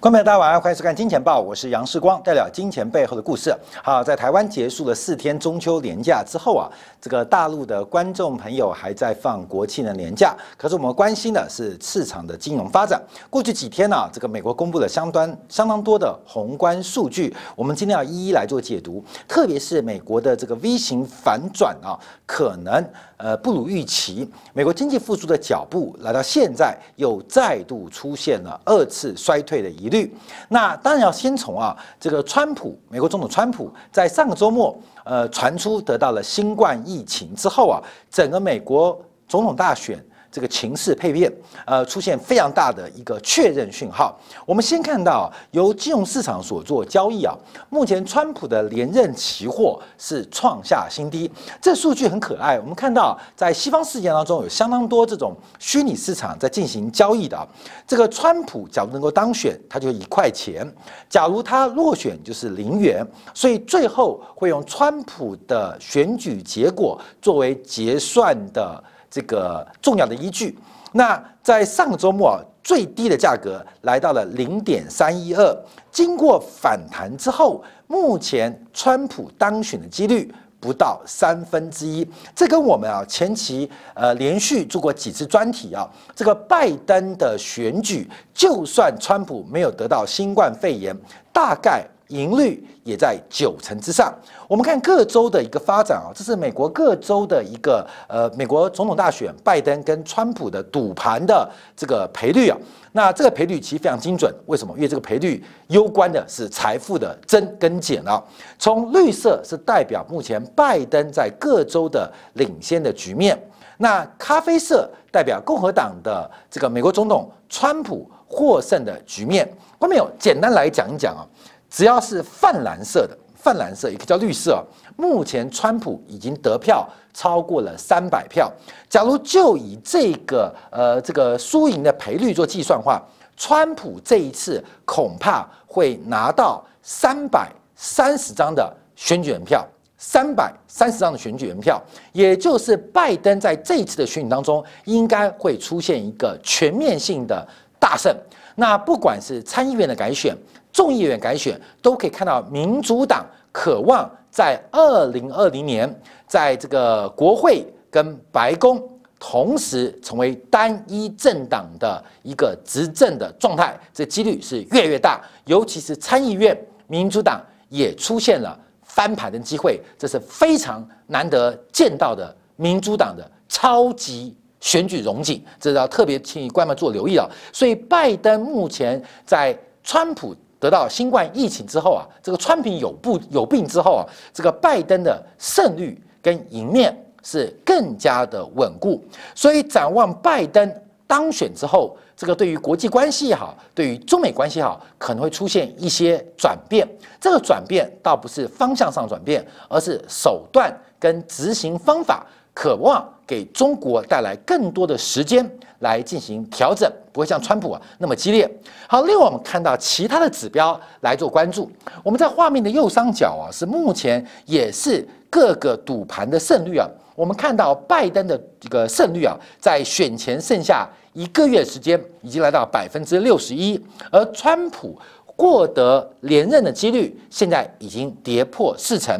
观众朋友，大家晚上好，欢迎收看《金钱报》，我是杨世光，带了金钱背后的故事。好，在台湾结束了四天中秋连假之后啊，这个大陆的观众朋友还在放国庆的年假，可是我们关心的是市场的金融发展。过去几天呢，这个美国公布了相当相当多的宏观数据，我们今天要一一来做解读。特别是美国的这个 V 型反转啊，可能呃不如预期，美国经济复苏的脚步来到现在又再度出现了二次衰退的疑。虑，那当然要先从啊，这个川普，美国总统川普在上个周末，呃，传出得到了新冠疫情之后啊，整个美国总统大选。这个情势配变，呃，出现非常大的一个确认讯号。我们先看到由金融市场所做交易啊，目前川普的连任期货是创下新低。这数据很可爱。我们看到在西方世界当中有相当多这种虚拟市场在进行交易的。这个川普假如能够当选，他就一块钱；假如他落选，就是零元。所以最后会用川普的选举结果作为结算的。这个重要的依据，那在上周末最低的价格来到了零点三一二，经过反弹之后，目前川普当选的几率不到三分之一。这跟我们啊前期呃连续做过几次专题啊，这个拜登的选举，就算川普没有得到新冠肺炎，大概。盈率也在九成之上。我们看各州的一个发展啊，这是美国各州的一个呃，美国总统大选拜登跟川普的赌盘的这个赔率啊。那这个赔率其实非常精准，为什么？因为这个赔率攸关的是财富的增跟减啊。从绿色是代表目前拜登在各州的领先的局面，那咖啡色代表共和党的这个美国总统川普获胜的局面。观众朋友，简单来讲一讲啊。只要是泛蓝色的，泛蓝色也可以叫绿色。目前川普已经得票超过了三百票。假如就以这个呃这个输赢的赔率做计算的话，川普这一次恐怕会拿到三百三十张的选举人票，三百三十张的选举人票，也就是拜登在这一次的选举当中应该会出现一个全面性的大胜。那不管是参议院的改选，众议院改选都可以看到，民主党渴望在二零二零年，在这个国会跟白宫同时成为单一政党的一个执政的状态，这几率是越来越大。尤其是参议院，民主党也出现了翻盘的机会，这是非常难得见到的民主党的超级选举融景，这要特别请观众做留意啊。所以，拜登目前在川普。得到新冠疫情之后啊，这个川普有不有病之后啊，这个拜登的胜率跟赢面是更加的稳固。所以展望拜登当选之后，这个对于国际关系也好，对于中美关系也好，可能会出现一些转变。这个转变倒不是方向上转变，而是手段跟执行方法，渴望给中国带来更多的时间。来进行调整，不会像川普啊那么激烈。好，另外我们看到其他的指标来做关注。我们在画面的右上角啊，是目前也是各个赌盘的胜率啊。我们看到拜登的这个胜率啊，在选前剩下一个月时间，已经来到百分之六十一，而川普。获得连任的几率现在已经跌破四成。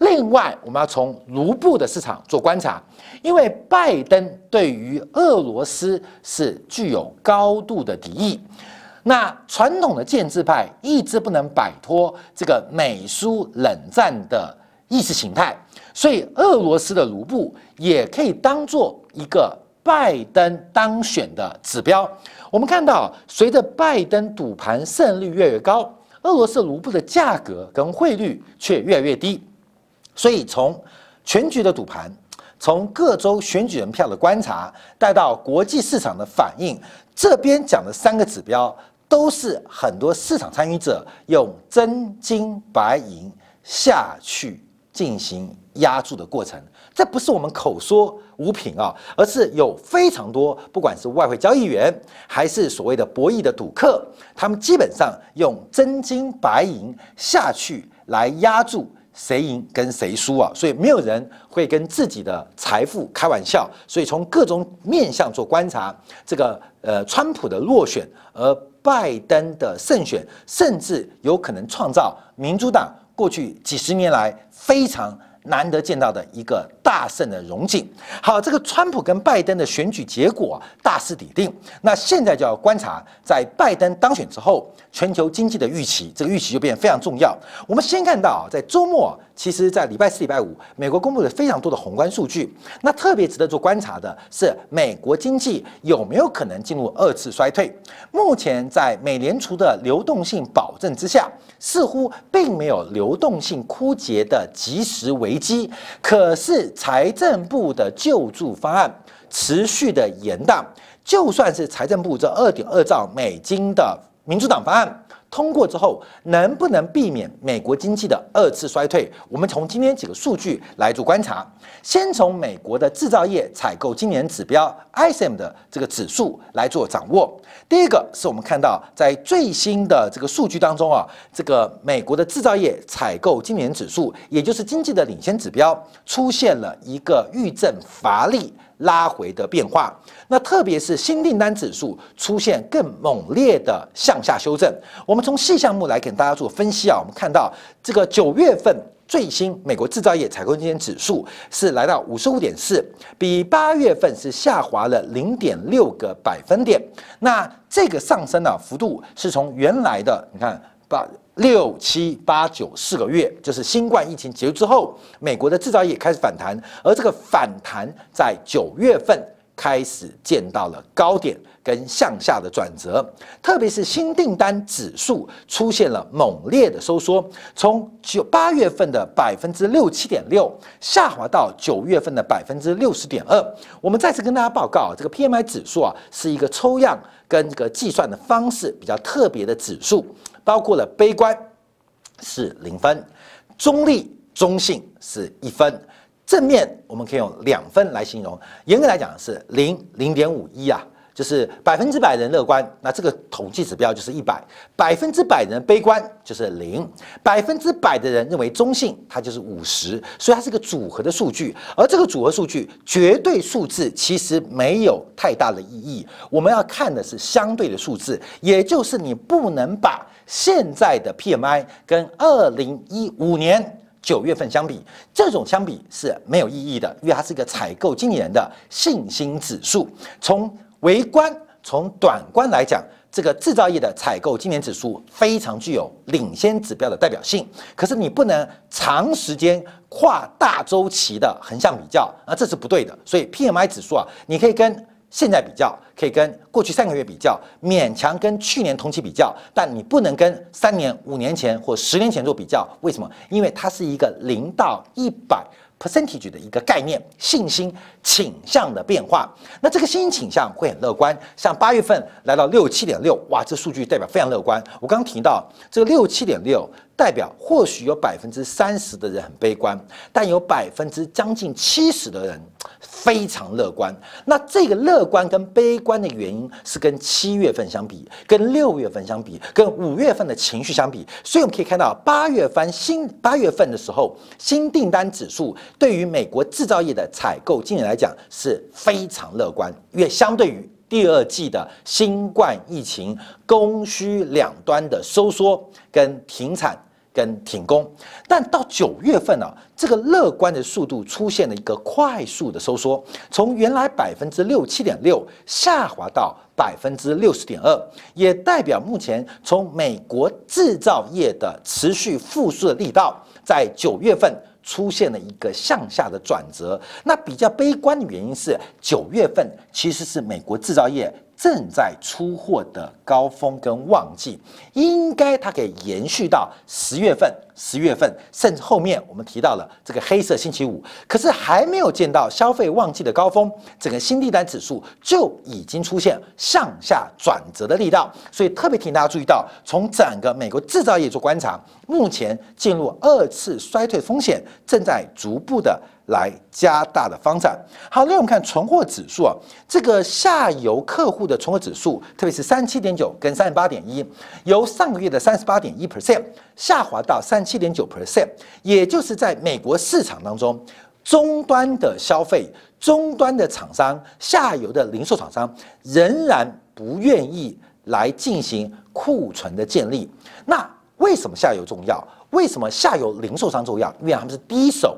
另外，我们要从卢布的市场做观察，因为拜登对于俄罗斯是具有高度的敌意。那传统的建制派一直不能摆脱这个美苏冷战的意识形态，所以俄罗斯的卢布也可以当做一个。拜登当选的指标，我们看到，随着拜登赌盘胜率越来越高，俄罗斯卢布的价格跟汇率却越来越低。所以，从全局的赌盘，从各州选举人票的观察，带到国际市场的反应，这边讲的三个指标，都是很多市场参与者用真金白银下去进行压注的过程。这不是我们口说无凭啊，而是有非常多，不管是外汇交易员，还是所谓的博弈的赌客，他们基本上用真金白银下去来压住谁赢跟谁输啊，所以没有人会跟自己的财富开玩笑。所以从各种面相做观察，这个呃，川普的落选，而拜登的胜选，甚至有可能创造民主党过去几十年来非常。难得见到的一个大胜的荣景。好，这个川普跟拜登的选举结果大势已定，那现在就要观察，在拜登当选之后，全球经济的预期，这个预期就变得非常重要。我们先看到，在周末，其实在礼拜四、礼拜五，美国公布了非常多的宏观数据。那特别值得做观察的是，美国经济有没有可能进入二次衰退？目前在美联储的流动性保证之下。似乎并没有流动性枯竭的及时维危机，可是财政部的救助方案持续的延宕，就算是财政部这二点二兆美金的民主党方案。通过之后，能不能避免美国经济的二次衰退？我们从今天几个数据来做观察。先从美国的制造业采购今年指标 ISM 的这个指数来做掌握。第一个是我们看到在最新的这个数据当中啊，这个美国的制造业采购今年指数，也就是经济的领先指标，出现了一个预振乏力。拉回的变化，那特别是新订单指数出现更猛烈的向下修正。我们从细项目来给大家做分析啊，我们看到这个九月份最新美国制造业采购经理指数是来到五十五点四，比八月份是下滑了零点六个百分点。那这个上升的幅度是从原来的你看八。六七八九四个月，就是新冠疫情结束之后，美国的制造业开始反弹，而这个反弹在九月份开始见到了高点跟向下的转折，特别是新订单指数出现了猛烈的收缩，从九八月份的百分之六七点六下滑到九月份的百分之六十点二。我们再次跟大家报告，这个 PMI 指数啊是一个抽样跟这个计算的方式比较特别的指数。包括了悲观是零分，中立中性是一分，正面我们可以用两分来形容。严格来讲是零零点五一啊。就是百分之百人乐观，那这个统计指标就是一百；百分之百人悲观就是零；百分之百的人认为中性，它就是五十。所以它是个组合的数据，而这个组合数据绝对数字其实没有太大的意义。我们要看的是相对的数字，也就是你不能把现在的 PMI 跟二零一五年九月份相比，这种相比是没有意义的，因为它是一个采购经理人的信心指数。从微观从短观来讲，这个制造业的采购今年指数非常具有领先指标的代表性。可是你不能长时间跨大周期的横向比较啊，这是不对的。所以 PMI 指数啊，你可以跟现在比较，可以跟过去三个月比较，勉强跟去年同期比较，但你不能跟三年、五年前或十年前做比较。为什么？因为它是一个零到一百。percentage 的一个概念，信心倾向的变化。那这个信心倾向会很乐观，像八月份来到六七点六，哇，这数据代表非常乐观。我刚刚提到这个六七点六。代表或许有百分之三十的人很悲观，但有百分之将近七十的人非常乐观。那这个乐观跟悲观的原因是跟七月份相比，跟六月份相比，跟五月份的情绪相比。所以我们可以看到，八月份新八月份的时候，新订单指数对于美国制造业的采购经理来讲是非常乐观，因为相对于第二季的新冠疫情供需两端的收缩跟停产。跟停工，但到九月份呢，这个乐观的速度出现了一个快速的收缩，从原来百分之六七点六下滑到百分之六十点二，也代表目前从美国制造业的持续复苏的力道，在九月份出现了一个向下的转折。那比较悲观的原因是，九月份其实是美国制造业。正在出货的高峰跟旺季，应该它可以延续到十月份、十月份，甚至后面我们提到了这个黑色星期五，可是还没有见到消费旺季的高峰，整个新订单指数就已经出现向下转折的力道，所以特别提醒大家注意到，从整个美国制造业做观察，目前进入二次衰退风险正在逐步的。来加大的方展。好，那我们看存货指数啊，这个下游客户的存货指数，特别是三七点九跟三十八点一，由上个月的三十八点一 percent 下滑到三七点九 percent，也就是在美国市场当中，终端的消费、终端的厂商、下游的零售厂商仍然不愿意来进行库存的建立。那为什么下游重要？为什么下游零售商重要？因为他们是第一手，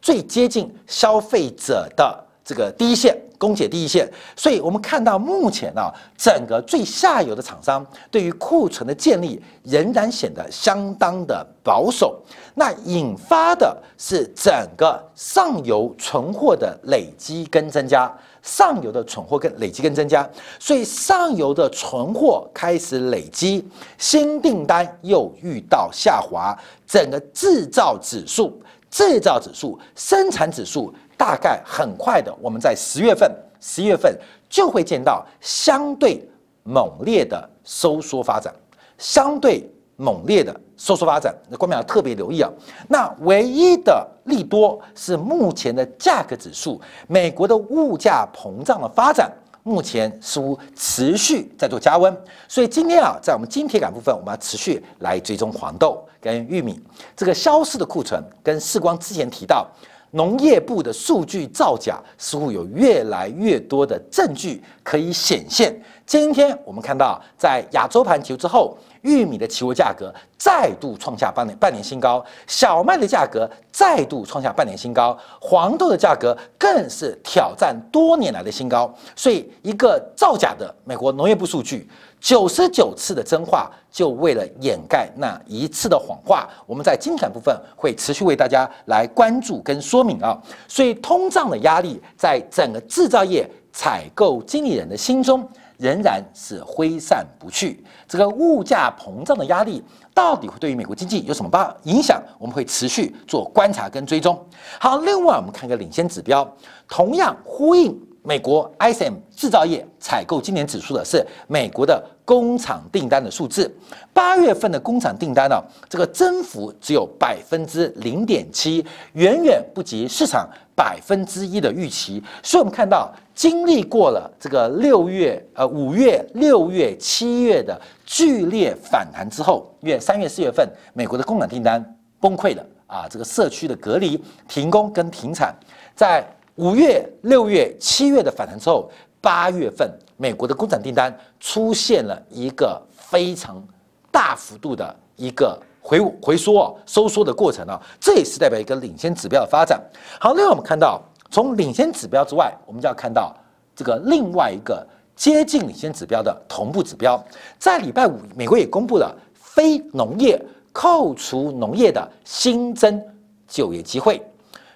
最接近消费者的这个第一线。供给第一线，所以我们看到目前啊，整个最下游的厂商对于库存的建立仍然显得相当的保守，那引发的是整个上游存货的累积跟增加，上游的存货跟累积跟增加，所以上游的存货开始累积，新订单又遇到下滑，整个制造指数、制造指数、生产指数。大概很快的，我们在十月份、十一月份就会见到相对猛烈的收缩发展，相对猛烈的收缩发展。那观众要特别留意啊。那唯一的利多是目前的价格指数，美国的物价膨胀的发展，目前似乎持续在做加温。所以今天啊，在我们金铁杆部分，我们要持续来追踪黄豆跟玉米这个消失的库存，跟世光之前提到。农业部的数据造假，似乎有越来越多的证据可以显现。今天我们看到，在亚洲盘球之后，玉米的期货价格再度创下半年半年新高，小麦的价格再度创下半年新高，黄豆的价格更是挑战多年来的新高。所以，一个造假的美国农业部数据。九十九次的真话，就为了掩盖那一次的谎话。我们在精彩部分会持续为大家来关注跟说明啊。所以通胀的压力，在整个制造业采购经理人的心中仍然是挥散不去。这个物价膨胀的压力，到底会对于美国经济有什么帮影响？我们会持续做观察跟追踪。好，另外我们看个领先指标，同样呼应。美国 ISM 制造业采购今年指数的是美国的工厂订单的数字，八月份的工厂订单呢，这个增幅只有百分之零点七，远远不及市场百分之一的预期。所以，我们看到经历过了这个六月、呃五月、六月、七月的剧烈反弹之后，月三月、四月份美国的工厂订单崩溃了啊，这个社区的隔离、停工跟停产，在。五月、六月、七月的反弹之后，八月份美国的工厂订单出现了一个非常大幅度的一个回回缩、收缩的过程啊，这也是代表一个领先指标的发展。好，另外我们看到，从领先指标之外，我们就要看到这个另外一个接近领先指标的同步指标，在礼拜五，美国也公布了非农业扣除农业的新增就业机会。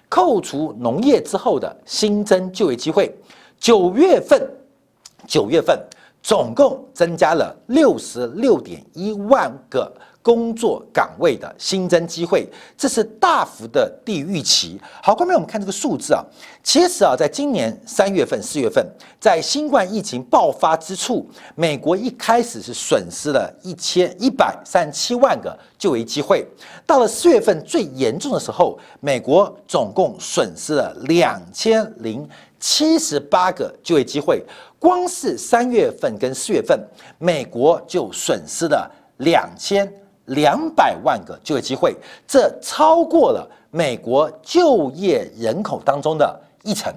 扣除农业之后的新增就业机会，九月份，九月份总共增加了六十六点一万个工作岗位的新增机会，这是大幅的低于预期。好，后面我们看这个数字啊，其实啊，在今年三月份、四月份，在新冠疫情爆发之处，美国一开始是损失了一千一百三十七万个就业机会。到了四月份最严重的时候，美国总共损失了两千零七十八个就业机会。光是三月份跟四月份，美国就损失了两千两百万个就业机会，这超过了美国就业人口当中的一成，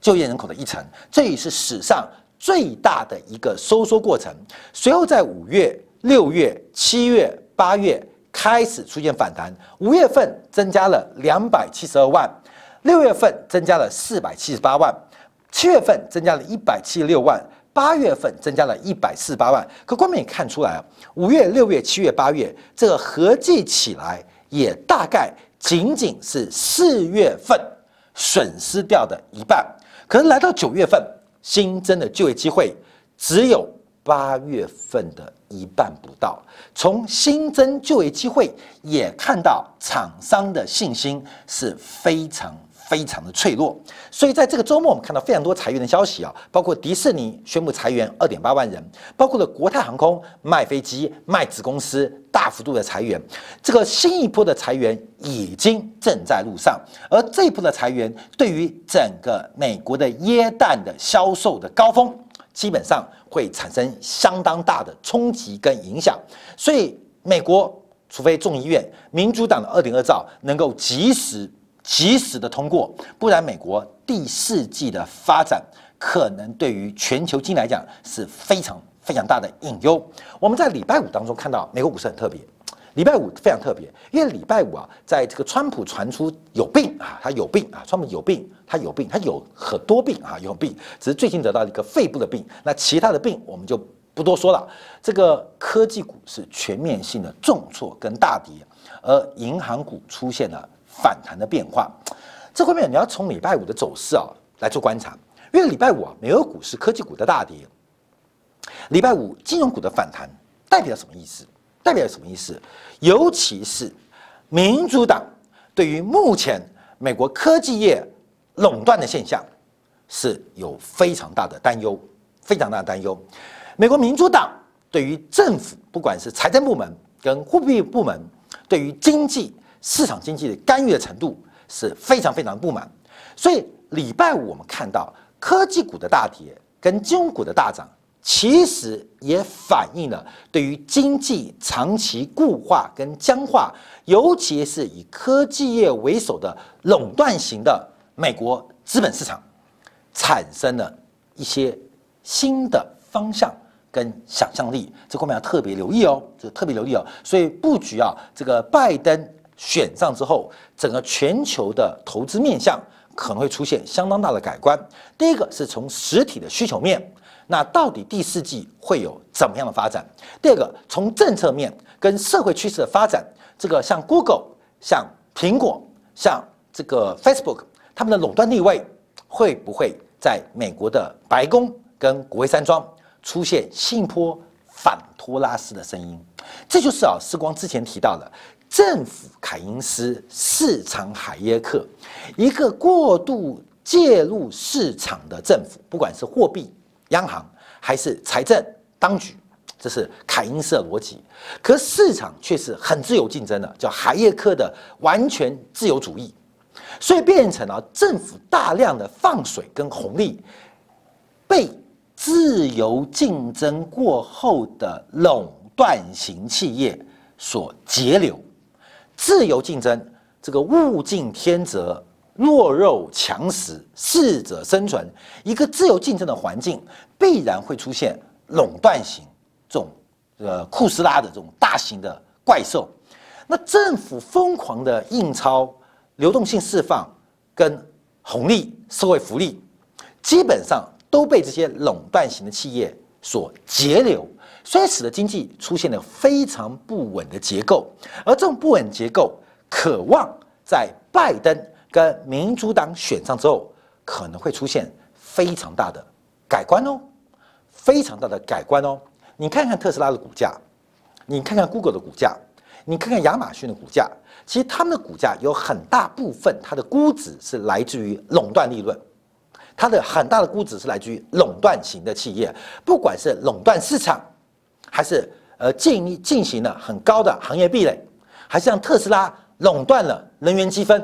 就业人口的一成，这也是史上最大的一个收缩过程。随后在五月、六月、七月、八月。开始出现反弹，五月份增加了两百七十二万，六月份增加了四百七十八万，七月份增加了一百七十六万，八月份增加了一百四十八万。可观众也看出来啊，五月、六月、七月、八月这个合计起来，也大概仅仅是四月份损失掉的一半。可是来到九月份，新增的就业机会只有。八月份的一半不到，从新增就业机会也看到厂商的信心是非常非常的脆弱，所以在这个周末我们看到非常多裁员的消息啊，包括迪士尼宣布裁员二点八万人，包括了国泰航空卖飞机卖子公司大幅度的裁员，这个新一波的裁员已经正在路上，而这一波的裁员对于整个美国的椰蛋的销售的高峰。基本上会产生相当大的冲击跟影响，所以美国除非众议院民主党的二点二兆能够及时及时的通过，不然美国第四季的发展可能对于全球经济来讲是非常非常大的隐忧。我们在礼拜五当中看到美国股市很特别，礼拜五非常特别，因为礼拜五啊，在这个川普传出有病啊，他有病啊，川普有病，他有病，他有很多病啊，有病，只是最近得到一个肺部的病，那其他的病我们就不多说了。这个科技股是全面性的重挫跟大跌，而银行股出现了反弹的变化。这方面你要从礼拜五的走势啊来做观察，因为礼拜五啊，美国股市科技股的大跌，礼拜五金融股的反弹代表什么意思？代表什么意思？尤其是民主党对于目前美国科技业垄断的现象是有非常大的担忧，非常大的担忧。美国民主党对于政府，不管是财政部门跟货币部门，对于经济市场经济的干预的程度。是非常非常不满，所以礼拜五我们看到科技股的大跌跟金融股的大涨，其实也反映了对于经济长期固化跟僵化，尤其是以科技业为首的垄断型的美国资本市场，产生了一些新的方向跟想象力，这方面要特别留意哦，这特别留意哦，所以布局啊，这个拜登。选上之后，整个全球的投资面向可能会出现相当大的改观。第一个是从实体的需求面，那到底第四季会有怎么样的发展？第二个从政策面跟社会趋势的发展，这个像 Google、像苹果、像这个 Facebook，他们的垄断地位会不会在美国的白宫跟国会山庄出现信坡反托拉斯的声音？这就是啊，时光之前提到的。政府凯因斯，市场海耶克，一个过度介入市场的政府，不管是货币央行还是财政当局，这是凯因斯的逻辑。可市场却是很自由竞争的，叫海耶克的完全自由主义，所以变成了政府大量的放水跟红利，被自由竞争过后的垄断型企业所截留。自由竞争，这个物竞天择，弱肉强食，适者生存。一个自由竞争的环境，必然会出现垄断型这种呃库斯拉的这种大型的怪兽。那政府疯狂的印钞、流动性释放跟红利、社会福利，基本上都被这些垄断型的企业所截留。所以使得经济出现了非常不稳的结构，而这种不稳结构，渴望在拜登跟民主党选上之后，可能会出现非常大的改观哦，非常大的改观哦。你看看特斯拉的股价，你看看 Google 的股价，你看看亚马逊的股价，其实他们的股价有很大部分，它的估值是来自于垄断利润，它的很大的估值是来自于垄断型的企业，不管是垄断市场。还是呃进进行了很高的行业壁垒，还是让特斯拉垄断了能源积分，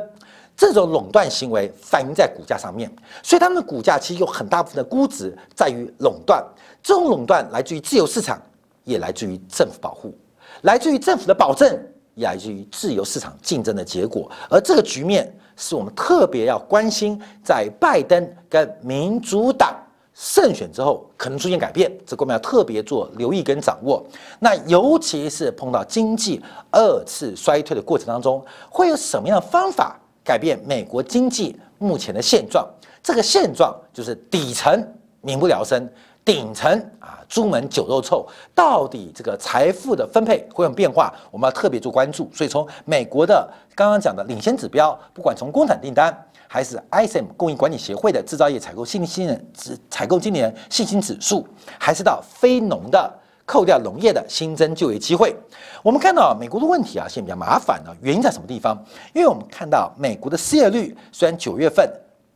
这种垄断行为反映在股价上面，所以他们的股价其实有很大部分的估值在于垄断。这种垄断来自于自由市场，也来自于政府保护，来自于政府的保证，也来自于自由市场竞争的结果。而这个局面是我们特别要关心，在拜登跟民主党。胜选之后可能出现改变，这我们要特别做留意跟掌握。那尤其是碰到经济二次衰退的过程当中，会有什么样的方法改变美国经济目前的现状？这个现状就是底层民不聊生，顶层啊朱门酒肉臭。到底这个财富的分配会有变化？我们要特别做关注。所以从美国的刚刚讲的领先指标，不管从工厂订单。还是 ISM 供应管理协会的制造业采购信心指采购今年信心指数，还是到非农的扣掉农业的新增就业机会。我们看到美国的问题啊，现在比较麻烦呢。原因在什么地方？因为我们看到美国的失业率虽然九月份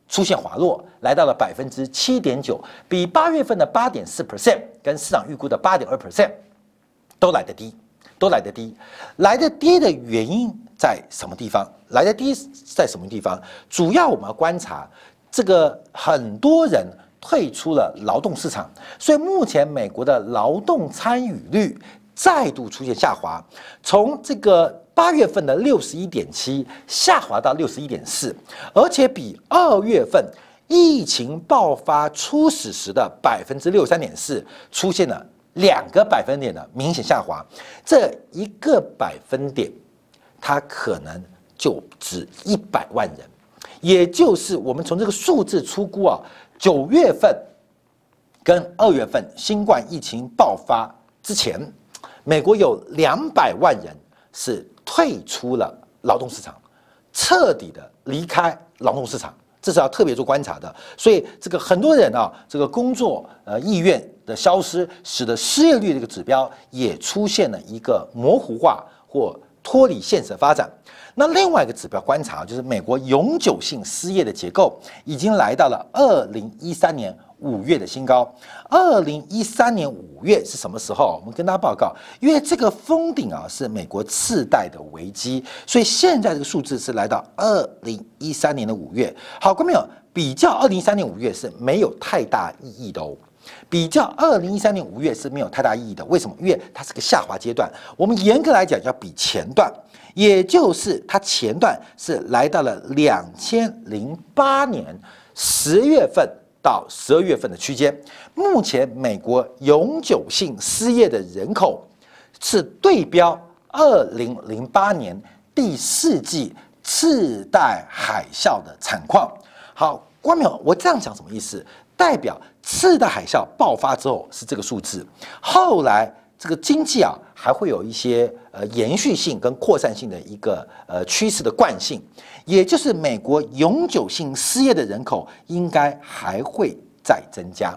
出现滑落，来到了百分之七点九，比八月份的八点四 percent 跟市场预估的八点二 percent 都来得低，都来得低。来得低的原因在什么地方？来的低在什么地方？主要我们要观察这个很多人退出了劳动市场，所以目前美国的劳动参与率再度出现下滑，从这个八月份的六十一点七下滑到六十一点四，而且比二月份疫情爆发初始时的百分之六十三点四出现了两个百分点的明显下滑，这一个百分点，它可能就值一百万人，也就是我们从这个数字出估啊，九月份跟二月份新冠疫情爆发之前，美国有两百万人是退出了劳动市场，彻底的离开劳动市场。这是要特别做观察的，所以这个很多人啊，这个工作呃意愿的消失，使得失业率这个指标也出现了一个模糊化或脱离现实的发展。那另外一个指标观察就是美国永久性失业的结构已经来到了二零一三年。五月的新高，二零一三年五月是什么时候？我们跟大家报告，因为这个封顶啊是美国次贷的危机，所以现在这个数字是来到二零一三年的五月。好，观众朋友，比较二零一三年五月是没有太大意义的哦。比较二零一三年五月是没有太大意义的，为什么？因为它是个下滑阶段。我们严格来讲要比前段，也就是它前段是来到了两千零八年十月份。到十二月份的区间，目前美国永久性失业的人口是对标二零零八年第四季次贷海啸的惨况。好，关淼，我这样讲什么意思？代表次的海啸爆发之后是这个数字，后来这个经济啊还会有一些呃延续性跟扩散性的一个呃趋势的惯性。也就是美国永久性失业的人口应该还会再增加。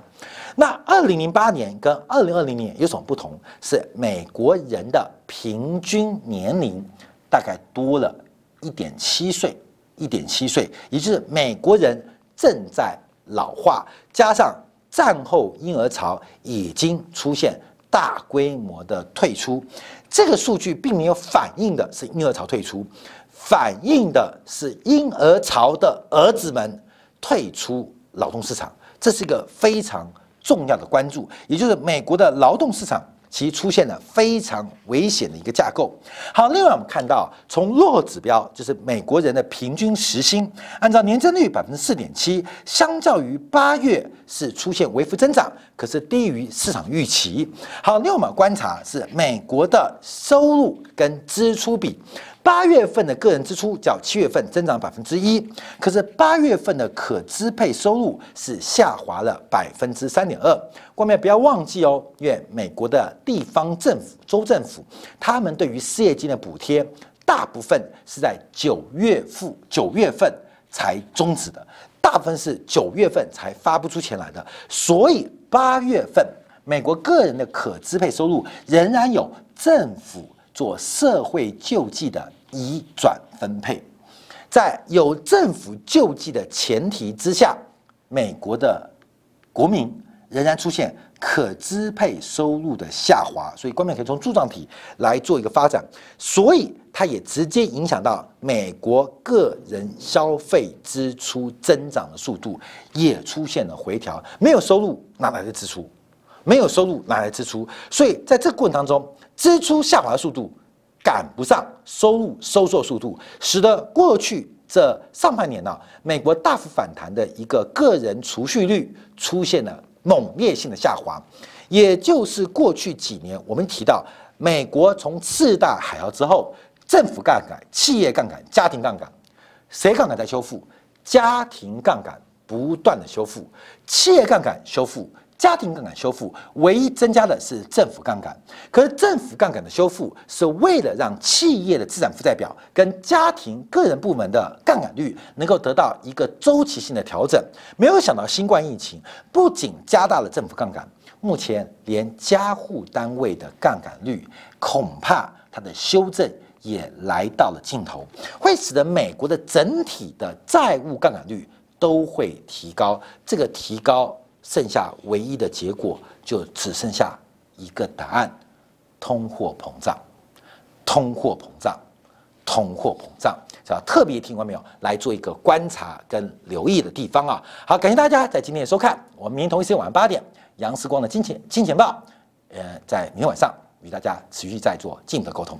那二零零八年跟二零二零年有什么不同？是美国人的平均年龄大概多了一点七岁，一点七岁，也就是美国人正在老化，加上战后婴儿潮已经出现大规模的退出，这个数据并没有反映的是婴儿潮退出。反映的是婴儿潮的儿子们退出劳动市场，这是一个非常重要的关注，也就是美国的劳动市场其出现了非常危险的一个架构。好，另外我们看到从弱指标，就是美国人的平均时薪，按照年增率百分之四点七，相较于八月是出现微幅增长，可是低于市场预期。好，另外我们观察是美国的收入跟支出比。八月份的个人支出较七月份增长百分之一，可是八月份的可支配收入是下滑了百分之三点二。观众不要忘记哦，因为美国的地方政府、州政府，他们对于失业金的补贴，大部分是在九月付九月份才终止的，大部分是九月份才发不出钱来的。所以八月份美国个人的可支配收入仍然有政府。做社会救济的移转分配，在有政府救济的前提之下，美国的国民仍然出现可支配收入的下滑，所以官面可以从柱状体来做一个发展，所以它也直接影响到美国个人消费支出增长的速度也出现了回调，没有收入哪来的支出？没有收入哪来支出？所以在这个过程当中。支出下滑的速度赶不上收入收缩速度，使得过去这上半年呢，美国大幅反弹的一个个人储蓄率出现了猛烈性的下滑。也就是过去几年，我们提到美国从次大海啸之后，政府杠杆、企业杠杆、家庭杠杆，谁杠杆在修复？家庭杠杆不断的修复，企业杠杆修复。家庭杠杆修复唯一增加的是政府杠杆，可是政府杠杆的修复是为了让企业的资产负债表跟家庭个人部门的杠杆率能够得到一个周期性的调整。没有想到新冠疫情不仅加大了政府杠杆，目前连家户单位的杠杆率恐怕它的修正也来到了尽头，会使得美国的整体的债务杠杆率都会提高。这个提高。剩下唯一的结果就只剩下一个答案：通货膨胀，通货膨胀，通货膨胀。是吧特别听完没有？来做一个观察跟留意的地方啊！好，感谢大家在今天的收看。我们明天同一时间晚上八点，杨世光的金钱金钱报，呃，在明天晚上与大家持续在做进一步的沟通。